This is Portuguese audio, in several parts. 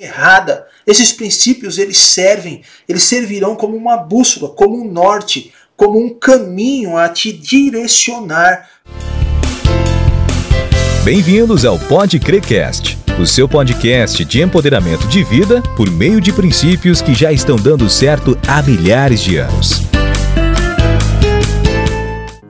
errada. Esses princípios eles servem, eles servirão como uma bússola, como um norte, como um caminho a te direcionar. Bem-vindos ao Pode Crecast, o seu podcast de empoderamento de vida por meio de princípios que já estão dando certo há milhares de anos.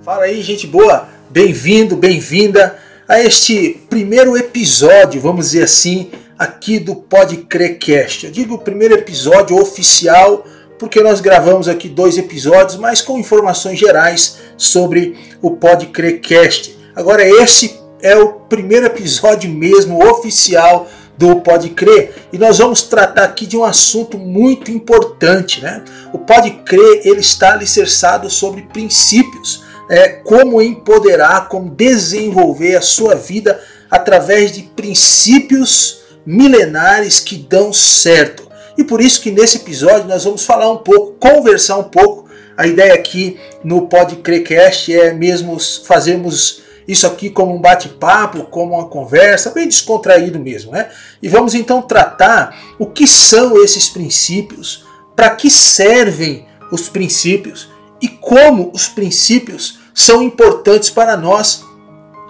Fala aí, gente boa! Bem-vindo, bem-vinda a este primeiro episódio, vamos dizer assim, aqui do Pode Crecast. Eu digo o primeiro episódio oficial porque nós gravamos aqui dois episódios, mas com informações gerais sobre o Pode Crecast. Agora esse é o primeiro episódio mesmo oficial do Pode Crer e nós vamos tratar aqui de um assunto muito importante, né? O Pode Crer ele está alicerçado sobre princípios, é, como empoderar, como desenvolver a sua vida através de princípios milenares que dão certo. E por isso que nesse episódio nós vamos falar um pouco, conversar um pouco. A ideia aqui no Podcrecast é mesmo fazermos isso aqui como um bate-papo, como uma conversa, bem descontraído mesmo, né? E vamos então tratar o que são esses princípios, para que servem os princípios e como os princípios são importantes para nós,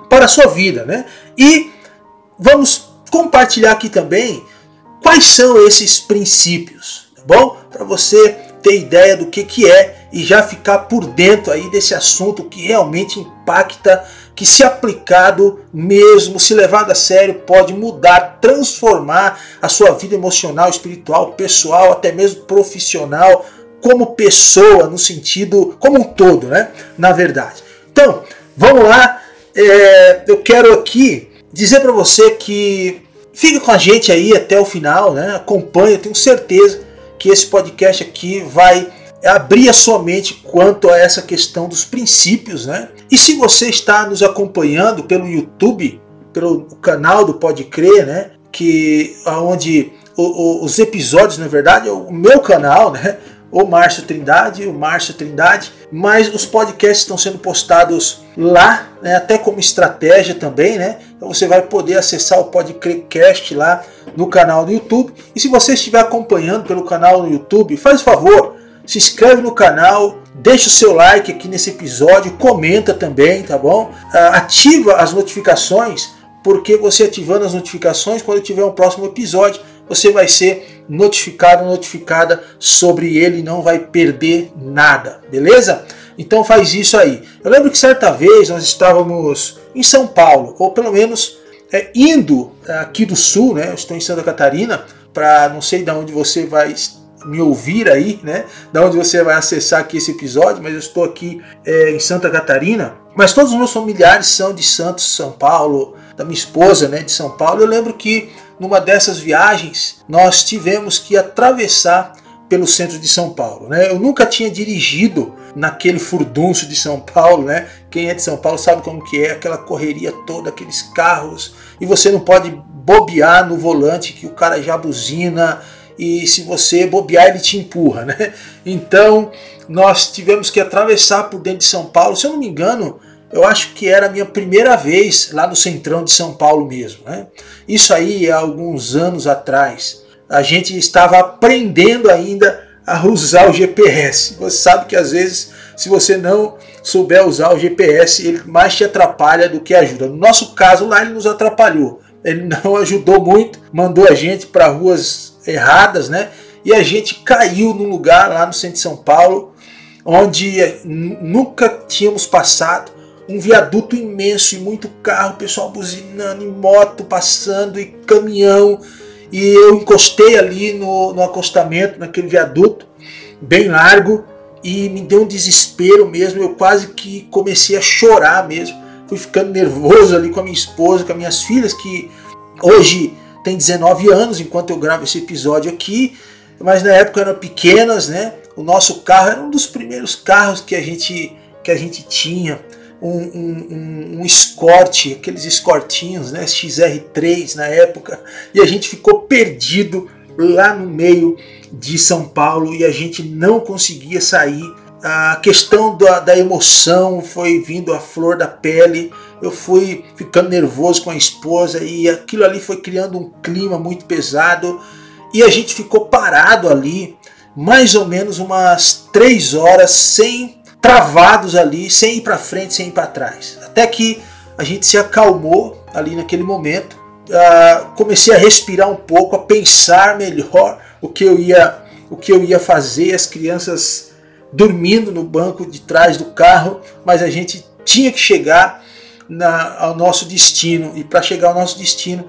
para a sua vida, né? E vamos compartilhar aqui também quais são esses princípios, tá bom? Para você ter ideia do que, que é e já ficar por dentro aí desse assunto que realmente impacta, que se aplicado mesmo, se levado a sério, pode mudar, transformar a sua vida emocional, espiritual, pessoal, até mesmo profissional, como pessoa, no sentido como um todo, né? Na verdade. Então, vamos lá. É, eu quero aqui dizer para você que fique com a gente aí até o final, né? Acompanhe, tenho certeza que esse podcast aqui vai abrir a sua mente quanto a essa questão dos princípios, né? E se você está nos acompanhando pelo YouTube, pelo canal do Pode Crer, né? Que aonde os episódios, na verdade, é o meu canal, né? o Márcio Trindade, o Márcio Trindade, mas os podcasts estão sendo postados lá, né, até como estratégia também, né? Então você vai poder acessar o podcast lá no canal do YouTube. E se você estiver acompanhando pelo canal no YouTube, faz favor, se inscreve no canal, deixa o seu like aqui nesse episódio, comenta também, tá bom? Ah, ativa as notificações, porque você ativando as notificações, quando tiver um próximo episódio, você vai ser notificado, notificada sobre ele, não vai perder nada, beleza? Então faz isso aí. Eu lembro que certa vez nós estávamos em São Paulo, ou pelo menos é, indo aqui do sul, né? Eu estou em Santa Catarina, para não sei de onde você vai me ouvir aí, né? Da onde você vai acessar aqui esse episódio, mas eu estou aqui é, em Santa Catarina. Mas todos os meus familiares são de Santos, São Paulo, da minha esposa, né, de São Paulo. Eu lembro que numa dessas viagens, nós tivemos que atravessar pelo centro de São Paulo. Né? Eu nunca tinha dirigido naquele furdunço de São Paulo, né? Quem é de São Paulo sabe como que é aquela correria toda, aqueles carros, e você não pode bobear no volante que o cara já buzina e se você bobear ele te empurra, né? Então nós tivemos que atravessar por dentro de São Paulo. Se eu não me engano, eu acho que era a minha primeira vez lá no centrão de São Paulo mesmo. Né? Isso aí há alguns anos atrás. A gente estava aprendendo ainda a usar o GPS. Você sabe que às vezes, se você não souber usar o GPS, ele mais te atrapalha do que ajuda. No nosso caso lá, ele nos atrapalhou. Ele não ajudou muito, mandou a gente para ruas erradas, né? E a gente caiu num lugar lá no centro de São Paulo, onde nunca tínhamos passado um viaduto imenso e muito carro, pessoal buzinando, e moto passando e caminhão. E eu encostei ali no, no acostamento, naquele viaduto, bem largo, e me deu um desespero mesmo. Eu quase que comecei a chorar mesmo. Fui ficando nervoso ali com a minha esposa, com as minhas filhas, que hoje tem 19 anos enquanto eu gravo esse episódio aqui, mas na época eram pequenas, né? O nosso carro era um dos primeiros carros que a gente, que a gente tinha um, um, um, escorte, aqueles escortinhos, né, XR3 na época, e a gente ficou perdido lá no meio de São Paulo e a gente não conseguia sair. A questão da, da emoção foi vindo à flor da pele. Eu fui ficando nervoso com a esposa e aquilo ali foi criando um clima muito pesado. e a gente ficou parado ali mais ou menos umas três horas sem travados ali, sem ir para frente, sem ir para trás. Até que a gente se acalmou ali naquele momento. Uh, comecei a respirar um pouco, a pensar melhor o que eu ia, o que eu ia fazer. As crianças dormindo no banco de trás do carro, mas a gente tinha que chegar na, ao nosso destino e para chegar ao nosso destino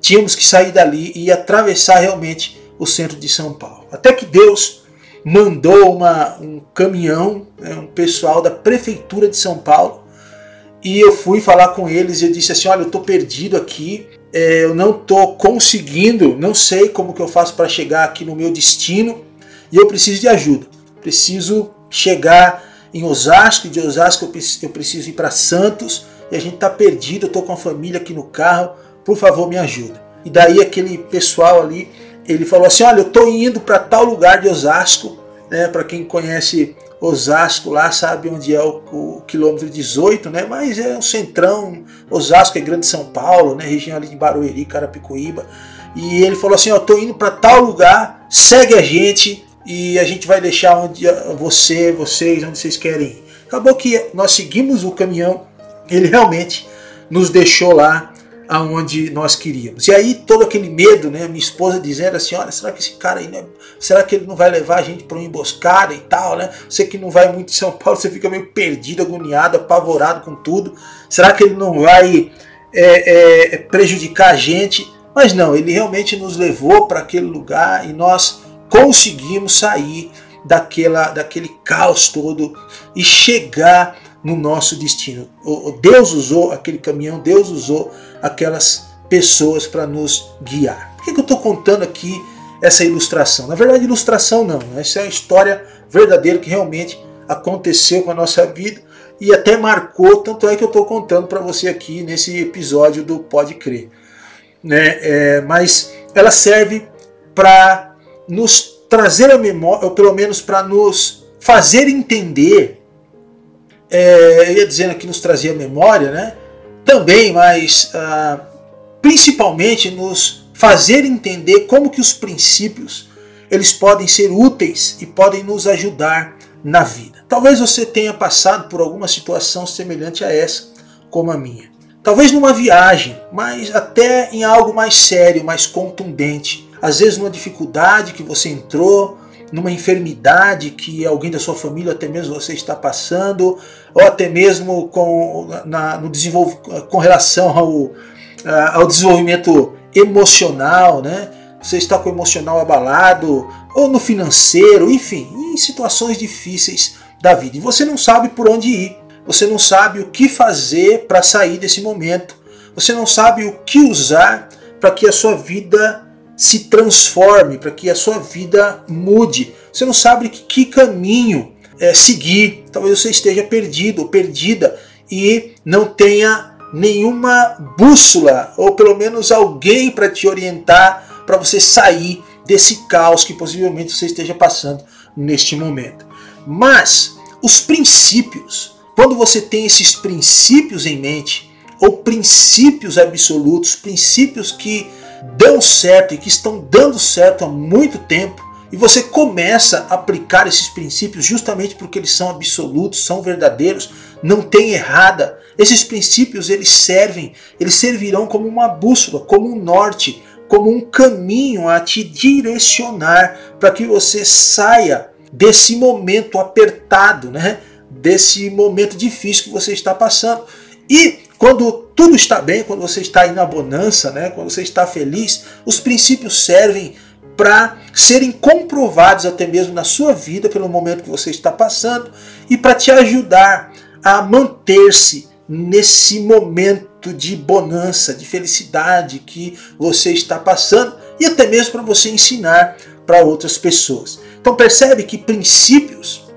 tínhamos que sair dali e atravessar realmente o centro de São Paulo. Até que Deus mandou uma, um caminhão, né, um pessoal da prefeitura de São Paulo, e eu fui falar com eles e eu disse assim: olha, eu estou perdido aqui, é, eu não estou conseguindo, não sei como que eu faço para chegar aqui no meu destino e eu preciso de ajuda. Preciso chegar em Osasco, de Osasco eu preciso ir para Santos e a gente está perdido, eu estou com a família aqui no carro, por favor me ajuda. E daí aquele pessoal ali, ele falou assim, olha, eu estou indo para tal lugar de Osasco, né, para quem conhece Osasco lá sabe onde é o, o, quilômetro 18, né? Mas é um centrão, Osasco é grande São Paulo, né? Região ali de Barueri, Carapicuíba. E ele falou assim, ó, tô indo para tal lugar, segue a gente e a gente vai deixar onde você, vocês, onde vocês querem ir. Acabou que nós seguimos o caminhão, ele realmente nos deixou lá aonde nós queríamos. E aí todo aquele medo, né? Minha esposa dizendo assim, olha, será que esse cara aí, né? será que ele não vai levar a gente para uma emboscada e tal, né? Você que não vai muito em São Paulo, você fica meio perdido, agoniado, apavorado com tudo. Será que ele não vai é, é, prejudicar a gente? Mas não, ele realmente nos levou para aquele lugar e nós conseguimos sair daquela, daquele caos todo e chegar no nosso destino. Deus usou aquele caminhão, Deus usou aquelas pessoas para nos guiar. Por que, que eu estou contando aqui essa ilustração? Na verdade, ilustração não, essa é a história verdadeira que realmente aconteceu com a nossa vida e até marcou, tanto é que eu estou contando para você aqui nesse episódio do Pode Crer. Né? É, mas ela serve para nos trazer a memória, ou pelo menos para nos fazer entender, é, eu ia dizendo aqui nos trazia memória, né? Também, mas ah, principalmente nos fazer entender como que os princípios eles podem ser úteis e podem nos ajudar na vida. Talvez você tenha passado por alguma situação semelhante a essa, como a minha. Talvez numa viagem, mas até em algo mais sério, mais contundente. Às vezes numa dificuldade que você entrou, numa enfermidade que alguém da sua família, até mesmo você está passando, ou até mesmo com, na, no desenvolv com relação ao, ao desenvolvimento emocional, né? Você está com o emocional abalado, ou no financeiro, enfim, em situações difíceis da vida. E você não sabe por onde ir, você não sabe o que fazer para sair desse momento, você não sabe o que usar para que a sua vida se transforme, para que a sua vida mude. Você não sabe que, que caminho é, seguir. Talvez você esteja perdido ou perdida e não tenha nenhuma bússola ou pelo menos alguém para te orientar para você sair desse caos que possivelmente você esteja passando neste momento. Mas os princípios, quando você tem esses princípios em mente, ou princípios absolutos, princípios que dão certo e que estão dando certo há muito tempo, e você começa a aplicar esses princípios justamente porque eles são absolutos, são verdadeiros, não tem errada. Esses princípios eles servem, eles servirão como uma bússola, como um norte, como um caminho a te direcionar para que você saia desse momento apertado, né? Desse momento difícil que você está passando. E quando tudo está bem, quando você está aí na bonança, né? quando você está feliz, os princípios servem para serem comprovados até mesmo na sua vida pelo momento que você está passando e para te ajudar a manter-se nesse momento de bonança, de felicidade que você está passando e até mesmo para você ensinar para outras pessoas. Então percebe que princípios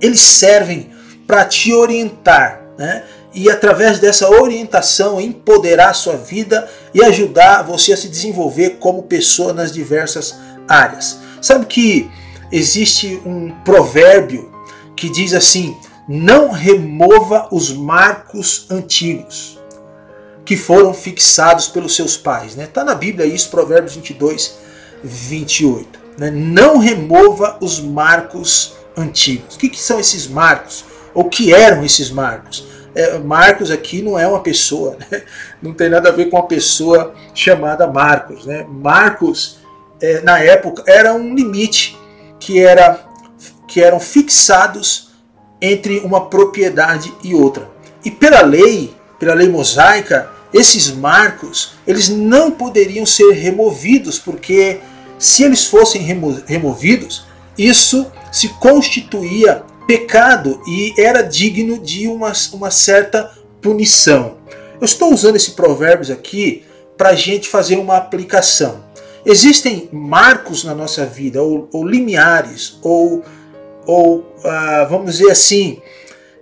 eles servem para te orientar, né? E através dessa orientação empoderar sua vida e ajudar você a se desenvolver como pessoa nas diversas áreas. Sabe que existe um provérbio que diz assim: não remova os marcos antigos que foram fixados pelos seus pais. Está né? Tá na Bíblia isso, Provérbios 22, 28. Né? Não remova os marcos antigos. O que, que são esses marcos? Ou que eram esses marcos? É, Marcos aqui não é uma pessoa, né? não tem nada a ver com uma pessoa chamada Marcos. Né? Marcos, é, na época, era um limite que, era, que eram fixados entre uma propriedade e outra. E pela lei, pela lei mosaica, esses marcos eles não poderiam ser removidos, porque se eles fossem remo removidos, isso se constituía pecado e era digno de uma, uma certa punição. Eu estou usando esse provérbios aqui para a gente fazer uma aplicação. Existem marcos na nossa vida, ou, ou limiares, ou, ou ah, vamos dizer assim,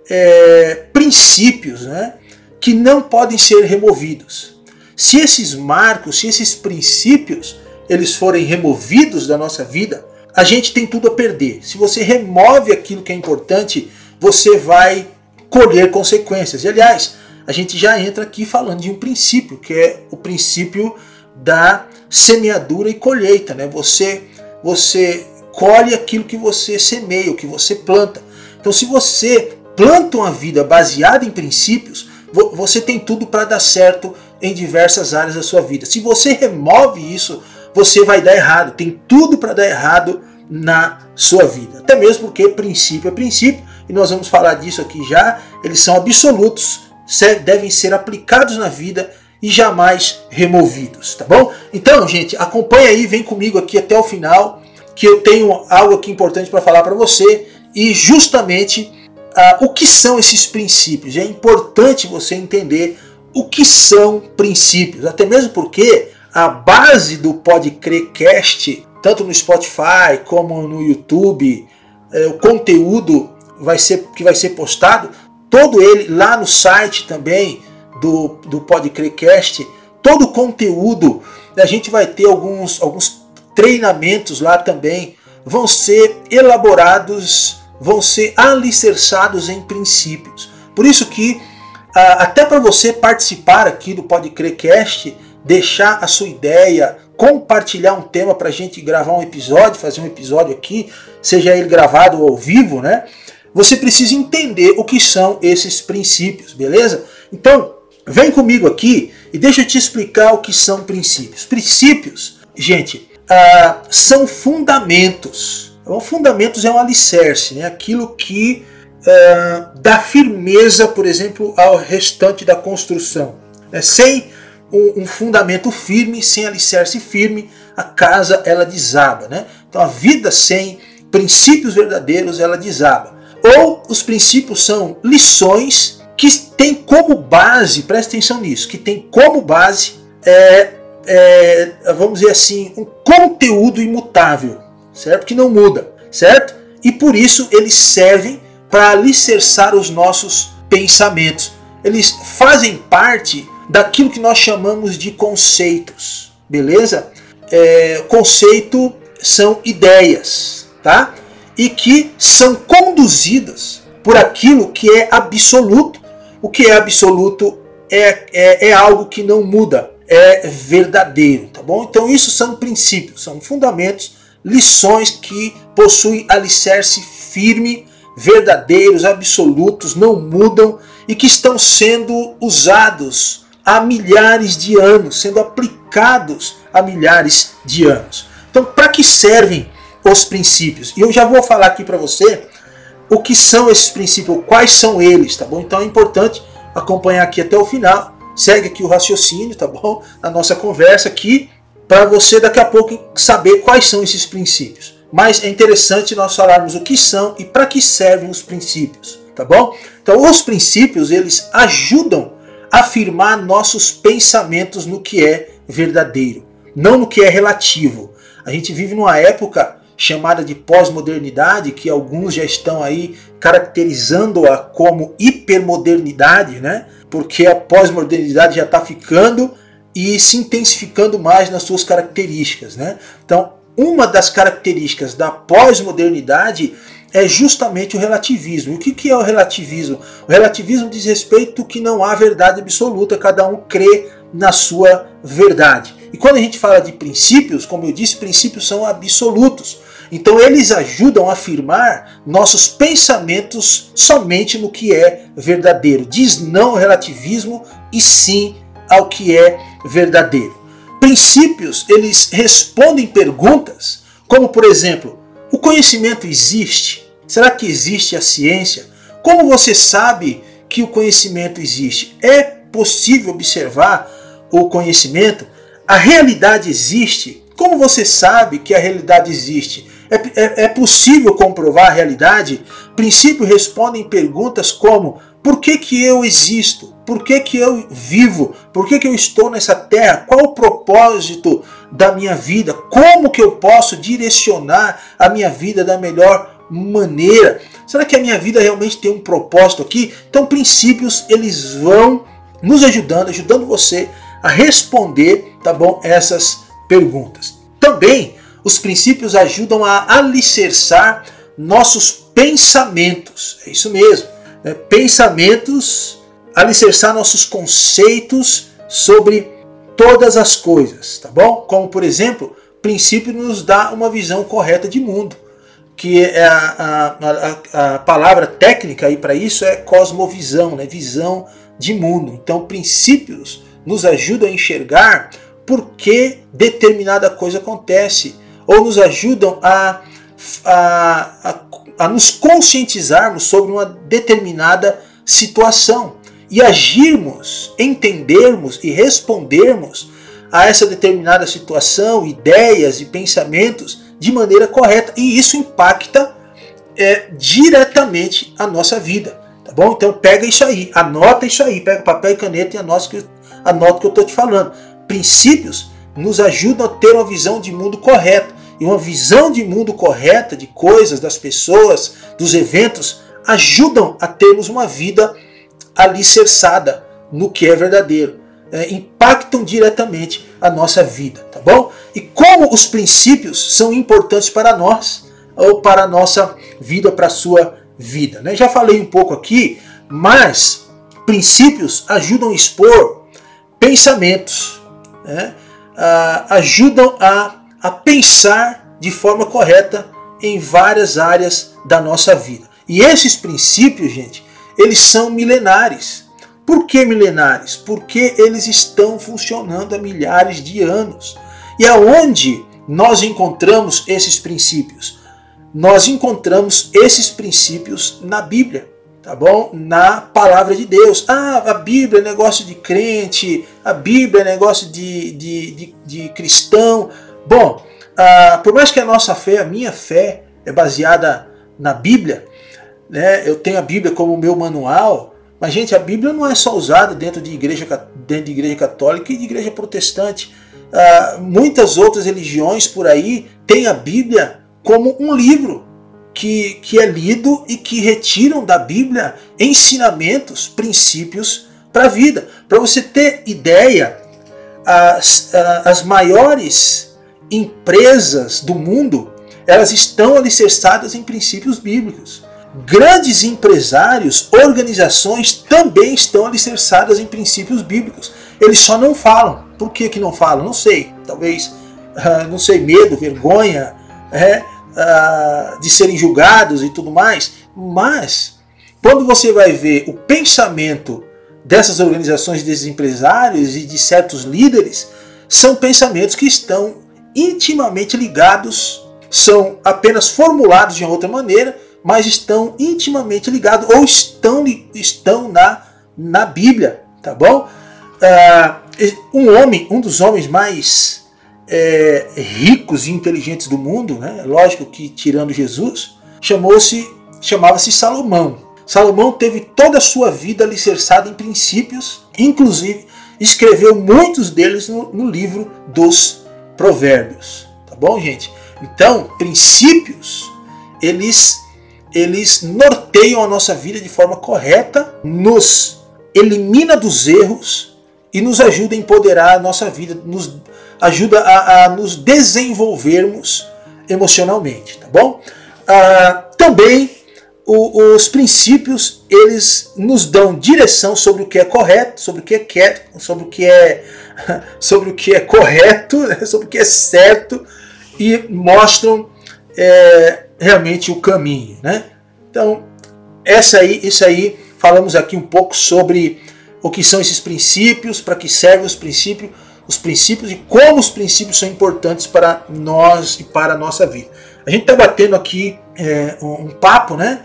é, princípios, né? que não podem ser removidos. Se esses marcos, se esses princípios, eles forem removidos da nossa vida, a gente tem tudo a perder. Se você remove aquilo que é importante, você vai colher consequências. E, aliás, a gente já entra aqui falando de um princípio, que é o princípio da semeadura e colheita, né? Você você colhe aquilo que você semeia, o que você planta. Então, se você planta uma vida baseada em princípios, você tem tudo para dar certo em diversas áreas da sua vida. Se você remove isso, você vai dar errado. Tem tudo para dar errado na sua vida. Até mesmo porque princípio é princípio, e nós vamos falar disso aqui já, eles são absolutos, devem ser aplicados na vida e jamais removidos, tá bom? Então, gente, acompanha aí, vem comigo aqui até o final, que eu tenho algo aqui importante para falar para você e justamente ah, o que são esses princípios. É importante você entender o que são princípios, até mesmo porque a base do Pode Crer Cast, tanto no Spotify como no YouTube, é, o conteúdo vai ser, que vai ser postado, todo ele lá no site também do, do Pode Crer Cast, todo o conteúdo, a gente vai ter alguns, alguns treinamentos lá também, vão ser elaborados vão ser alicerçados em princípios. Por isso que até para você participar aqui do Pode Cast, deixar a sua ideia, compartilhar um tema para a gente gravar um episódio, fazer um episódio aqui, seja ele gravado ou ao vivo, né? Você precisa entender o que são esses princípios, beleza? Então, vem comigo aqui e deixa eu te explicar o que são princípios. Princípios, gente, uh, são fundamentos então, fundamentos é um alicerce, né? aquilo que uh, dá firmeza, por exemplo, ao restante da construção. Né? Sem um, um, fundamento firme, sem alicerce firme, a casa ela desaba. Né? Então a vida sem princípios verdadeiros ela desaba. Ou os princípios são lições que têm como base, presta atenção nisso, que tem como base, é, é, vamos dizer assim, um conteúdo imutável certo? Que não muda, certo? E por isso eles servem para alicerçar os nossos pensamentos. Eles fazem parte daquilo que nós chamamos de conceitos, beleza? É, conceito são ideias, tá? E que são conduzidas por aquilo que é absoluto. O que é absoluto é, é, é algo que não muda, é verdadeiro, tá bom? Então isso são princípios, são fundamentos lições que possuem alicerce firme, verdadeiros, absolutos, não mudam e que estão sendo usados há milhares de anos, sendo aplicados há milhares de anos. Então, para que servem os princípios? E eu já vou falar aqui para você o que são esses princípios, quais são eles, tá bom? Então é importante acompanhar aqui até o final. Segue aqui o raciocínio, tá bom? A nossa conversa aqui para você daqui a pouco saber quais são esses princípios. Mas é interessante nós falarmos o que são e para que servem os princípios, tá bom? Então, os princípios, eles ajudam afirmar nossos pensamentos no que é verdadeiro, não no que é relativo. A gente vive numa época chamada de pós-modernidade, que alguns já estão aí caracterizando-a como hipermodernidade, né? Porque a pós-modernidade já está ficando e se intensificando mais nas suas características. Né? Então, uma das características da pós-modernidade é justamente o relativismo. O que é o relativismo? O relativismo diz respeito que não há verdade absoluta, cada um crê na sua verdade. E quando a gente fala de princípios, como eu disse, princípios são absolutos. Então eles ajudam a afirmar nossos pensamentos somente no que é verdadeiro. Diz não ao relativismo e sim ao que é verdadeiro. Princípios, eles respondem perguntas, como por exemplo, o conhecimento existe? Será que existe a ciência? Como você sabe que o conhecimento existe? É possível observar o conhecimento? A realidade existe? Como você sabe que a realidade existe? É, é, é possível comprovar a realidade? Princípios respondem perguntas como: por que, que eu existo? Por que, que eu vivo? Por que, que eu estou nessa terra? Qual o propósito da minha vida? Como que eu posso direcionar a minha vida da melhor maneira? Será que a minha vida realmente tem um propósito aqui? Então, princípios eles vão nos ajudando, ajudando você a responder, tá bom, essas perguntas. Também os princípios ajudam a alicerçar nossos pensamentos. É isso mesmo. Né? Pensamentos, alicerçar nossos conceitos sobre todas as coisas, tá bom? Como por exemplo, princípio nos dá uma visão correta de mundo, que é a, a, a, a palavra técnica aí para isso é cosmovisão, né? visão de mundo. Então, princípios nos ajudam a enxergar por que determinada coisa acontece ou nos ajudam a, a, a, a nos conscientizarmos sobre uma determinada situação e agirmos, entendermos e respondermos a essa determinada situação, ideias e pensamentos de maneira correta. E isso impacta é, diretamente a nossa vida. Tá bom? Então pega isso aí, anota isso aí, pega papel e caneta e anota, anota o que eu estou te falando. Princípios nos ajudam a ter uma visão de mundo correta e uma visão de mundo correta de coisas, das pessoas, dos eventos, ajudam a termos uma vida alicerçada no que é verdadeiro. É, impactam diretamente a nossa vida, tá bom? E como os princípios são importantes para nós, ou para a nossa vida, para a sua vida. Né? Já falei um pouco aqui, mas princípios ajudam a expor pensamentos, né? ah, ajudam a a pensar de forma correta em várias áreas da nossa vida. E esses princípios, gente, eles são milenares. Por que milenares? Porque eles estão funcionando há milhares de anos. E aonde nós encontramos esses princípios? Nós encontramos esses princípios na Bíblia, tá bom? Na palavra de Deus. Ah, a Bíblia é negócio de crente, a Bíblia é negócio de, de, de, de cristão. Bom, uh, por mais que a nossa fé, a minha fé, é baseada na Bíblia, né? eu tenho a Bíblia como meu manual, mas, gente, a Bíblia não é só usada dentro de igreja, dentro de igreja católica e de igreja protestante. Uh, muitas outras religiões por aí têm a Bíblia como um livro que, que é lido e que retiram da Bíblia ensinamentos, princípios para a vida. Para você ter ideia, as, as maiores empresas do mundo, elas estão alicerçadas em princípios bíblicos. Grandes empresários, organizações também estão alicerçadas em princípios bíblicos. Eles só não falam. Por que, que não falam? Não sei. Talvez, uh, não sei, medo, vergonha é, de serem julgados e tudo mais. Mas, quando você vai ver o pensamento dessas organizações, desses empresários e de certos líderes, são pensamentos que estão intimamente ligados, são apenas formulados de outra maneira, mas estão intimamente ligados ou estão, estão na, na Bíblia, tá bom? Uh, um homem, um dos homens mais é, ricos e inteligentes do mundo, né? lógico que tirando Jesus, chamou-se chamava-se Salomão. Salomão teve toda a sua vida alicerçada em princípios, inclusive escreveu muitos deles no, no livro dos provérbios, tá bom, gente? Então, princípios, eles eles norteiam a nossa vida de forma correta, nos elimina dos erros e nos ajuda a empoderar a nossa vida, nos ajuda a, a nos desenvolvermos emocionalmente, tá bom? Ah, também o, os princípios eles nos dão direção sobre o que é correto, sobre o que é quieto, sobre o que é sobre o que é correto, sobre o que é certo e mostram é, realmente o caminho, né? Então, essa aí, isso aí, falamos aqui um pouco sobre o que são esses princípios, para que servem os princípios, os princípios e como os princípios são importantes para nós e para a nossa vida. A gente está batendo aqui é, um, papo, né?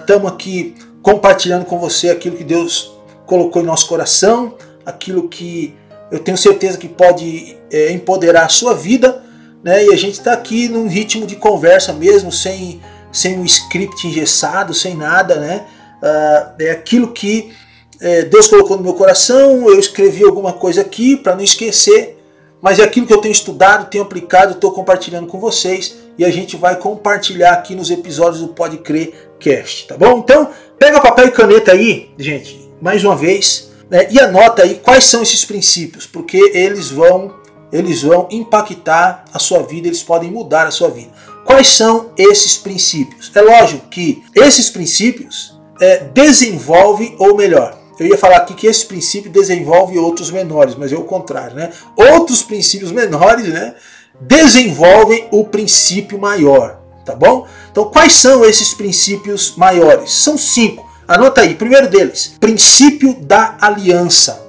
Estamos uh, aqui compartilhando com você aquilo que Deus colocou em nosso coração, aquilo que eu tenho certeza que pode é, empoderar a sua vida, né? E a gente está aqui num ritmo de conversa mesmo, sem, sem um script engessado, sem nada, né? Uh, é aquilo que é, Deus colocou no meu coração, eu escrevi alguma coisa aqui para não esquecer, mas é aquilo que eu tenho estudado, tenho aplicado, estou compartilhando com vocês e a gente vai compartilhar aqui nos episódios do Pode Crer Cast, tá bom? Então, pega papel e caneta aí, gente, mais uma vez, né, e anota aí quais são esses princípios, porque eles vão eles vão impactar a sua vida, eles podem mudar a sua vida. Quais são esses princípios? É lógico que esses princípios é, desenvolvem, ou melhor, eu ia falar aqui que esse princípio desenvolve outros menores, mas é o contrário, né? Outros princípios menores, né, desenvolvem o princípio maior, tá bom? Então, quais são esses princípios maiores? São cinco. Anota aí. Primeiro deles, princípio da aliança.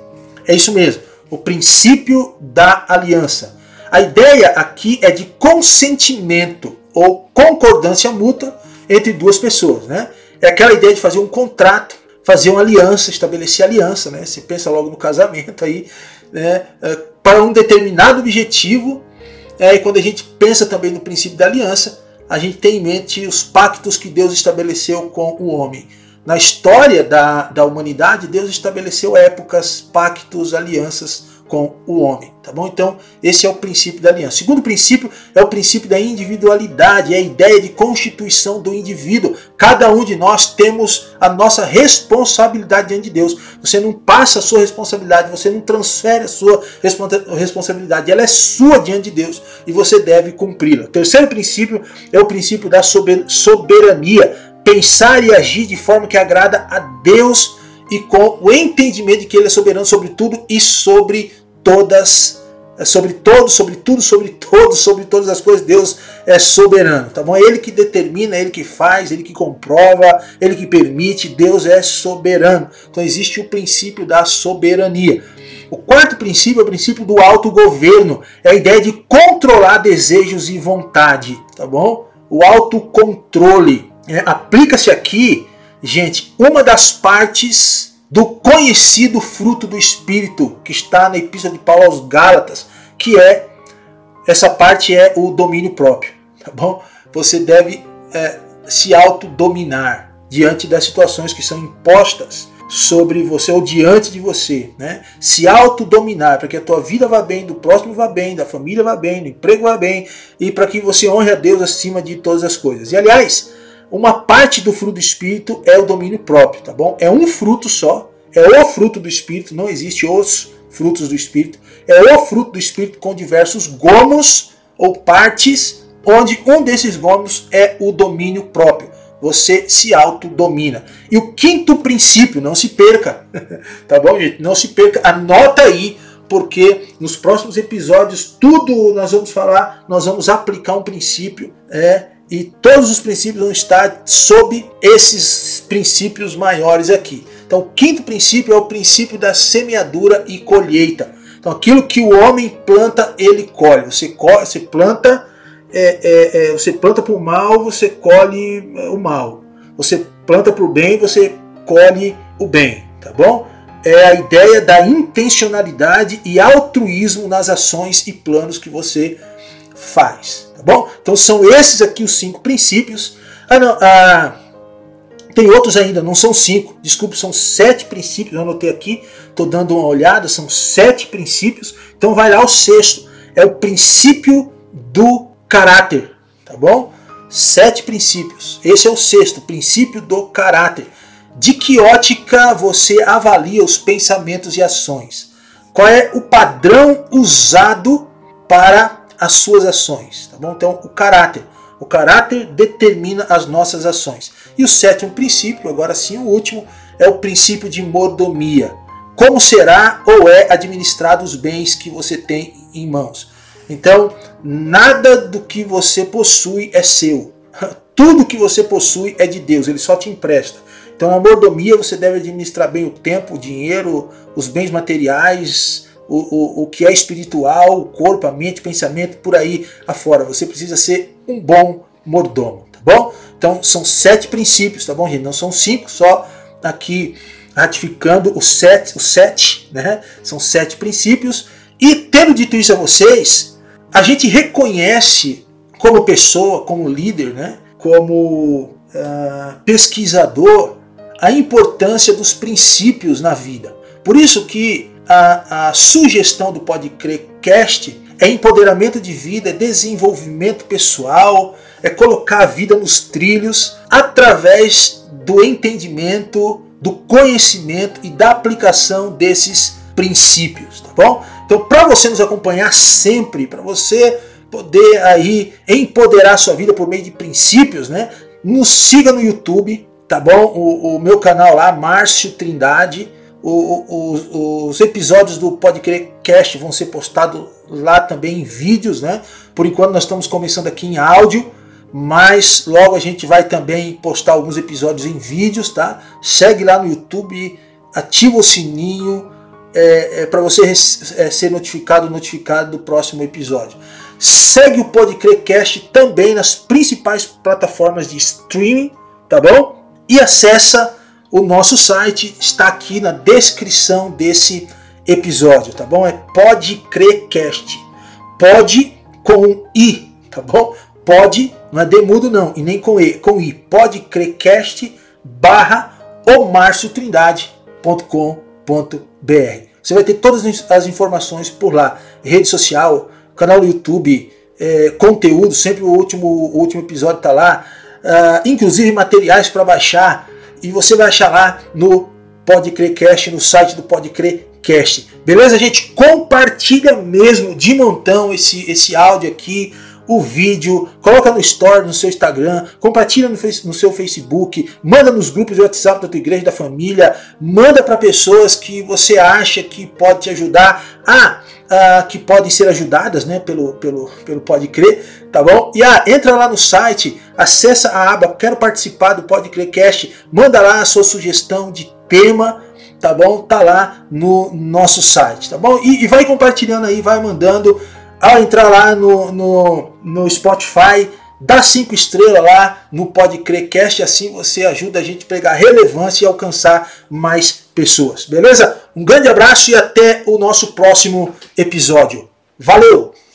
É isso mesmo o princípio da aliança. A ideia aqui é de consentimento ou concordância mútua entre duas pessoas, né? É aquela ideia de fazer um contrato, fazer uma aliança, estabelecer aliança, né? Você pensa logo no casamento aí, né? É, para um determinado objetivo. É, e quando a gente pensa também no princípio da aliança, a gente tem em mente os pactos que Deus estabeleceu com o homem. Na história da, da humanidade, Deus estabeleceu épocas, pactos, alianças com o homem, tá bom? Então, esse é o princípio da aliança. Segundo princípio é o princípio da individualidade, é a ideia de constituição do indivíduo. Cada um de nós temos a nossa responsabilidade diante de Deus. Você não passa a sua responsabilidade, você não transfere a sua responsabilidade, ela é sua diante de Deus e você deve cumpri-la. Terceiro princípio é o princípio da soberania pensar e agir de forma que agrada a Deus e com o entendimento de que Ele é soberano sobre tudo e sobre todas, sobre todos, sobre tudo, sobre todos, sobre todas as coisas, Deus é soberano, tá bom? É Ele que determina, é Ele que faz, é Ele que comprova, é Ele que permite, Deus é soberano. Então existe o princípio da soberania. O quarto princípio é o princípio do autogoverno, é a ideia de controlar desejos e vontade, tá bom? O autocontrole. É, Aplica-se aqui, gente, uma das partes do conhecido fruto do Espírito que está na Epístola de Paulo aos Gálatas, que é essa parte é o domínio próprio, tá bom? Você deve é, se autodominar diante das situações que são impostas sobre você ou diante de você, né? Se autodominar para que a tua vida vá bem, do próximo vá bem, da família vá bem, do emprego vá bem e para que você honre a Deus acima de todas as coisas. E aliás, uma parte do fruto do Espírito é o domínio próprio, tá bom? É um fruto só, é o fruto do Espírito, não existe os frutos do Espírito. É o fruto do Espírito com diversos gomos ou partes, onde um desses gomos é o domínio próprio. Você se autodomina. E o quinto princípio, não se perca, tá bom, gente? Não se perca, anota aí, porque nos próximos episódios tudo nós vamos falar, nós vamos aplicar um princípio, é e todos os princípios vão estar sob esses princípios maiores aqui. Então, o quinto princípio é o princípio da semeadura e colheita. Então, aquilo que o homem planta, ele colhe. Você, colhe, você planta, é, é, é, você planta o mal, você colhe é, o mal. Você planta o bem, você colhe o bem, tá bom? É a ideia da intencionalidade e altruísmo nas ações e planos que você faz bom? Então são esses aqui os cinco princípios. Ah, não, ah, tem outros ainda, não são cinco, desculpe, são sete princípios. Eu anotei aqui, estou dando uma olhada, são sete princípios. Então vai lá o sexto, é o princípio do caráter, tá bom? Sete princípios. Esse é o sexto, princípio do caráter. De que ótica você avalia os pensamentos e ações? Qual é o padrão usado para as suas ações, tá bom? Então, o caráter. O caráter determina as nossas ações. E o sétimo princípio, agora sim o último, é o princípio de mordomia. Como será ou é administrado os bens que você tem em mãos? Então, nada do que você possui é seu. Tudo que você possui é de Deus, ele só te empresta. Então, a mordomia você deve administrar bem o tempo, o dinheiro, os bens materiais, o, o, o que é espiritual, o corpo, a mente, o pensamento, por aí afora. Você precisa ser um bom mordomo, tá bom? Então, são sete princípios, tá bom, gente? Não são cinco, só aqui ratificando os sete, os sete, né? São sete princípios. E tendo dito isso a vocês, a gente reconhece como pessoa, como líder, né? Como uh, pesquisador, a importância dos princípios na vida. Por isso que a, a sugestão do Podcrecast é empoderamento de vida, é desenvolvimento pessoal, é colocar a vida nos trilhos através do entendimento, do conhecimento e da aplicação desses princípios, tá bom? Então, para você nos acompanhar sempre, para você poder aí empoderar sua vida por meio de princípios, né? Nos siga no YouTube, tá bom? O, o meu canal lá, Márcio Trindade. O, o, os episódios do Podcast vão ser postados lá também em vídeos, né? Por enquanto nós estamos começando aqui em áudio, mas logo a gente vai também postar alguns episódios em vídeos, tá? Segue lá no YouTube, ativa o sininho é, é para você é, ser notificado, notificado do próximo episódio. Segue o Podcast também nas principais plataformas de streaming, tá bom? E acessa o nosso site, está aqui na descrição desse episódio, tá bom? É Podcrecast. Pod com I, tá bom? Pode, não é demudo não, e nem com E, com I. Podcrecast barra omarciotrindade.com.br. Você vai ter todas as informações por lá. Rede social, canal do YouTube, é, conteúdo, sempre o último, o último episódio está lá. Uh, inclusive materiais para baixar. E você vai achar lá no Podcrecast, no site do Podcrecast. Beleza, gente? Compartilha mesmo de montão esse, esse áudio aqui o vídeo, coloca no story no seu Instagram, compartilha no, face, no seu Facebook, manda nos grupos de WhatsApp da tua igreja, da família, manda para pessoas que você acha que pode te ajudar a ah, que podem ser ajudadas né, pelo, pelo, pelo Pode Crer, tá bom? E ah, entra lá no site, acessa a aba Quero Participar do Pode Cast, manda lá a sua sugestão de tema, tá bom? Tá lá no nosso site, tá bom? E, e vai compartilhando aí, vai mandando. Ao entrar lá no, no, no Spotify, dá cinco estrelas lá no Pode Cast, assim você ajuda a gente a pegar relevância e alcançar mais pessoas, beleza? Um grande abraço e até o nosso próximo episódio. Valeu!